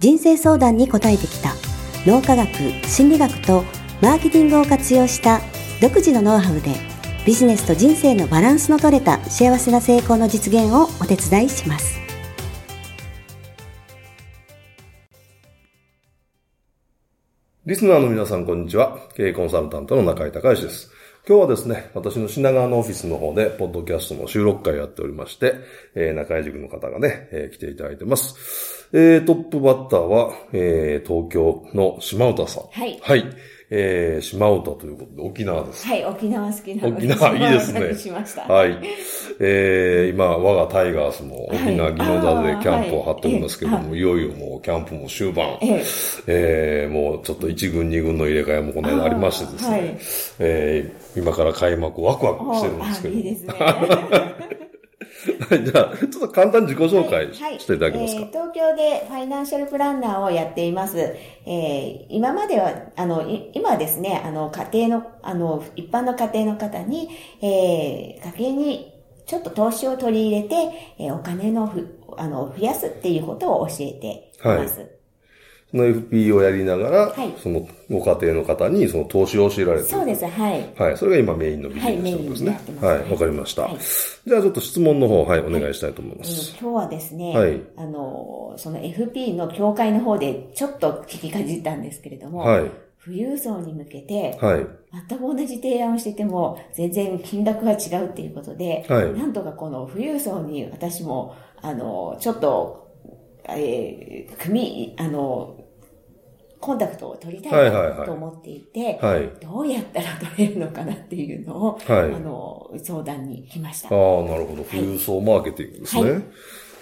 人生相談に応えてきた脳科学、心理学とマーケティングを活用した独自のノウハウでビジネスと人生のバランスの取れた幸せな成功の実現をお手伝いします。リスナーの皆さん、こんにちは。経営コンサルタントの中井隆義です。今日はですね、私の品川のオフィスの方で、ポッドキャストの収録会やっておりまして、えー、中井塾の方がね、えー、来ていただいてます。えー、トップバッターは、えー、東京の島唄さん。はい。はい。えー、島唄ということで、沖縄です。はい、沖縄好きな沖縄、いいですね。しました。はい。えー、今、我がタイガースも沖縄宜野座でキャンプを張っておりますけども、はい、いよいよもうキャンプも終盤。えー、えー、もうちょっと1軍2軍の入れ替えもこの間ありましてですね。はい、えー、今から開幕ワクワクしてるんですけど。いいですね。はい、じゃあ、ちょっと簡単に自己紹介していただけますか、はいはい、えー、東京でファイナンシャルプランナーをやっています。えー、今までは、あの、今はですね、あの、家庭の、あの、一般の家庭の方に、えー、家計にちょっと投資を取り入れて、えー、お金のふ、あの、増やすっていうことを教えています。はいその FP をやりながら、はい、そのご家庭の方にその投資を教えられてる。そうです、はい。はい。それが今メインのビジネスですね。はい、わ、はい、かりました、はい。じゃあちょっと質問の方、はい、お願いしたいと思います。今日はですね、はい。あの、その FP の協会の方でちょっと聞きかじったんですけれども、はい。富裕層に向けて、はい。全く同じ提案をしていても、全然金額が違うっていうことで、はい。なんとかこの富裕層に私も、あの、ちょっと、えー、組、あの、コンタクトを取りたいなと思っていて、はいはいはい、どうやったら取れるのかなっていうのを、はい、あの、相談に来ました。ああ、なるほど。富裕層マーケティングですね。はい、ああ、なる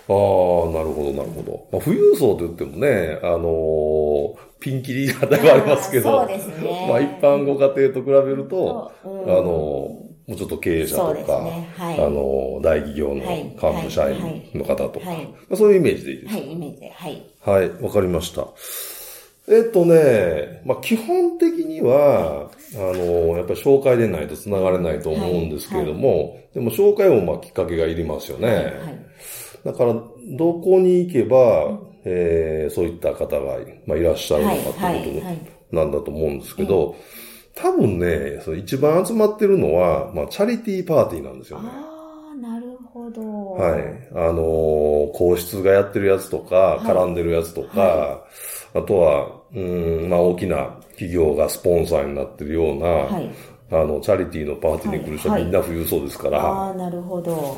ほど、なるほど。まあ、富裕層と言ってもね、あのー、ピンキリ型がありますけど、そうですね。まあ、一般ご家庭と比べると、うん、あのー、もうちょっと経営者とか、ねはい、あの、大企業の幹部社員の方とか、そういうイメージでいいですか？はい、イメージで、はい。はい、わかりました。えっとね、まあ、基本的には、あの、やっぱり紹介でないと繋がれないと思うんですけれども、はいはい、でも紹介もまあきっかけがいりますよね。はい、だから、どこに行けば、えー、そういった方が、まあ、いらっしゃるのかっていうことなんだと思うんですけど、多分ね、その一番集まってるのは、まあ、チャリティーパーティーなんですよね。ほど。はい。あのー、皇室がやってるやつとか、絡んでるやつとか、あとは、うん、まあ大きな企業がスポンサーになってるような、はい、あの、チャリティーのパーティーに来る人はみんな富裕層ですから。ああ、なるほど。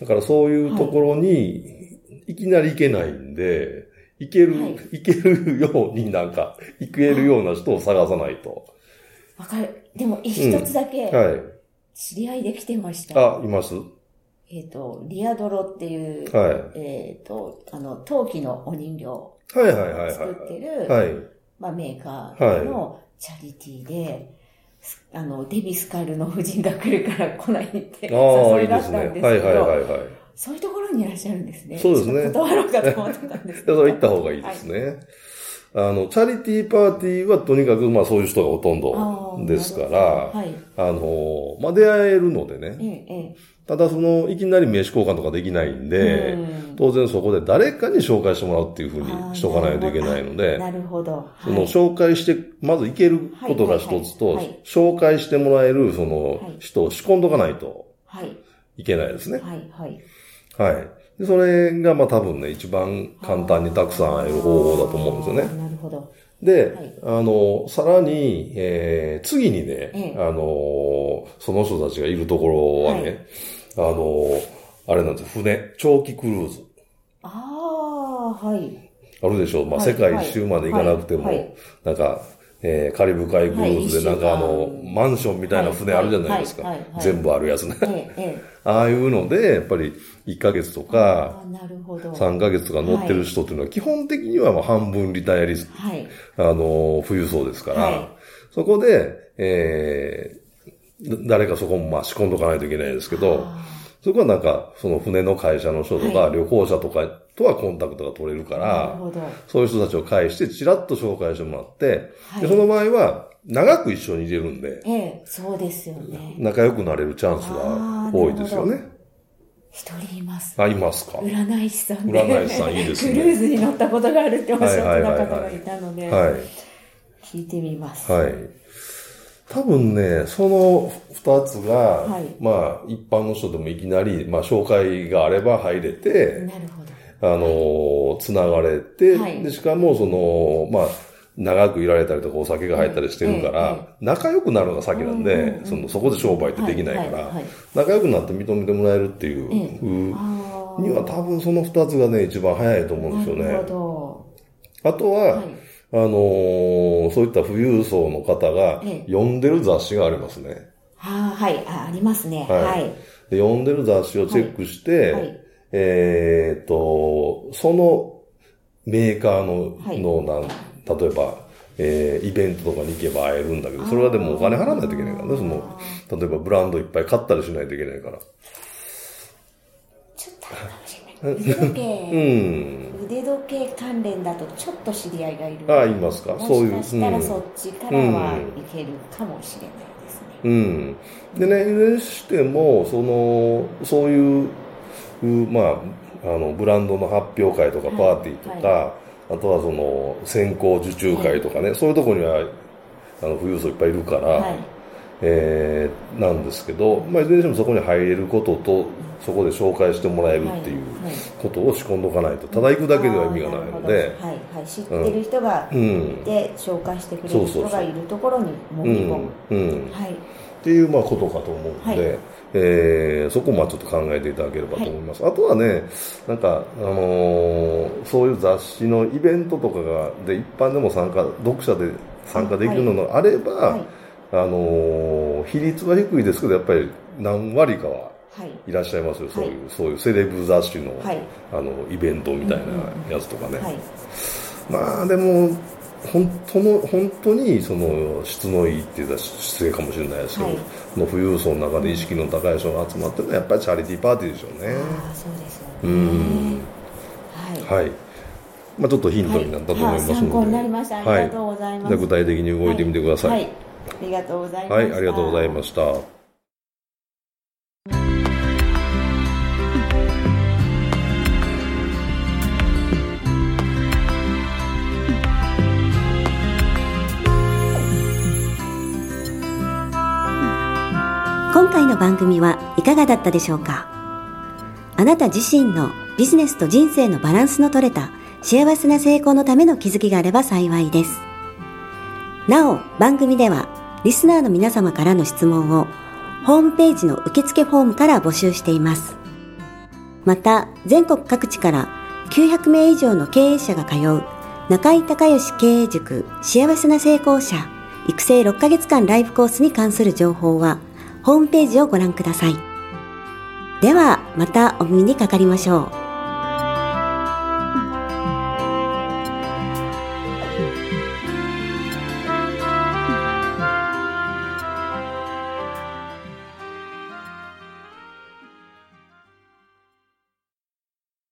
だからそういうところに、いきなり行けないんで、行ける、はい、行けるようになんか、行けるような人を探さないと。わかる。でも、一つだけ、はい。知り合いで来てました。あ、いますえっ、と、リアドロっていう、はい。えっ、と、あの、陶器のお人形。はいはいはい。作ってる、はい、まあ、メーカーのチャリティーで、あの、デビスカルの夫人が来るから来ないって誘いだったんですけど、はいはいはいはい。そういうところにいらっしゃるんですね。そうですね。断ろうかと思ってたんですけど。行った方がいいですね。はいあの、チャリティーパーティーはとにかくまあそういう人がほとんどですから、はい、あの、まあ出会えるのでね、ええ、ただその、いきなり名刺交換とかできないんで、うん、当然そこで誰かに紹介してもらうっていうふうにしとかないといけないので、なるほど。その紹介して、まずいけることが一つと、紹介してもらえるその人を仕込んどかないといけないですね。はい、はい。はい。でそれがまあ多分ね、一番簡単にたくさん会える方法だと思うんですよね。なるほど。で、はい、あの、さらに、えー、次にね、ええ、あの、その人たちがいるところはね、はいあの、あれなんです船、長期クルーズ。ああ、はい。あるでしょう。まあ、世界一周まで行かなくても、なんか、えー、カリブ海クルーズでなんかあの、マンションみたいな船あるじゃないですか。全部あるやつね。ああいうので、やっぱり1ヶ月とか、3ヶ月とか乗ってる人っていうのは基本的にはまあ半分リタイアリスク、はい、あの、富裕層ですから、そこで、えー、誰かそこもまあ仕込んどかないといけないですけど、そこはなんか、その船の会社の人とか、旅行者とかとはコンタクトが取れるから、そういう人たちを介して、ちらっと紹介してもらって、でその場合は、長く一緒にいれるんで、ええ、そうですよね。仲良くなれるチャンスが多いですよね。一人います。あ、いますか？占い師さんで。占い師さんいいですね。クルーズに乗ったことがあるっておっしゃってた方がいたので、はい。聞いてみます。はい。多分ね、その二つが、はい、まあ、一般の人でもいきなり、まあ、紹介があれば入れて、なるほど。あの、つながれて、はい、で、しかも、その、まあ、長くいられたりとかお酒が入ったりしてるから、仲良くなるのが先なんで、その、そこで商売ってできないから、仲良くなって認めてもらえるっていう、には多分その二つがね、一番早いと思うんですよね。あとは、あのー、そういった富裕層の方が読んでる雑誌がありますね。はあ、はい、あ、ありますね。はい。はい、で読んでる雑誌をチェックして、はい、えっと、そのメーカーの、のなん、例えば、えー、イベントとかに行けば会えるんだけど、それはでもお金払わないといけないからね、その、例えばブランドいっぱい買ったりしないといけないから。ちょっと うん、腕時計関連だとちょっと知り合いがいる。ああ、いますか？そういう。もしかしたらそっちからはいけるかもしれないですね。うん。でね、いずれにしても、その、そういう、まあ、あの、ブランドの発表会とかパーティーとか、はいはいあとはその先行受注会とかね、はい、そういうところにはあの富裕層いっぱいいるから、はい、えー、なんですけど、まあ、いずれにしてもそこに入れることとそこで紹介してもらえるっていうことを仕込んどかないとただ行くだけでは意味がないので、はいはい、知ってる人がいて、うん、紹介してくれる人がいるところにもみ込む、うん。はい、っていうまあことかと思うので。えー、そこもちょっと考えていただければと思います。はい、あとはね、なんか、あのー、そういう雑誌のイベントとかが、で、一般でも参加、読者で参加できるのがあれば、はい、あのー、比率は低いですけど、やっぱり何割かはいらっしゃいますよ、そういう、そういうセレブ雑誌の、あの、イベントみたいなやつとかね。まあ、でも、本当の、本当にその質のいいっていうのは失礼かもしれないですけど、はい、の富裕層の中で意識の高い人が集まってるのはやっぱりチャリティーパーティーでしょうね。あそうですよね。うん。はい。はい。まあちょっとヒントになったと思いますので。はい、参考になりました。ありがとうございます。はい、具体的に動いてみてください。はい。ありがとうございました。はい、ありがとうございました。今回の番組はいかがだったでしょうか？あなた自身のビジネスと人生のバランスの取れた幸せな成功のための気づきがあれば幸いです。なお、番組ではリスナーの皆様からの質問をホームページの受付フォームから募集しています。また、全国各地から900名以上の経営者が通う中井隆義経営塾幸せな成功者育成6ヶ月間ライブコースに関する情報はホームページをご覧ください。では、またお耳にかかりましょう。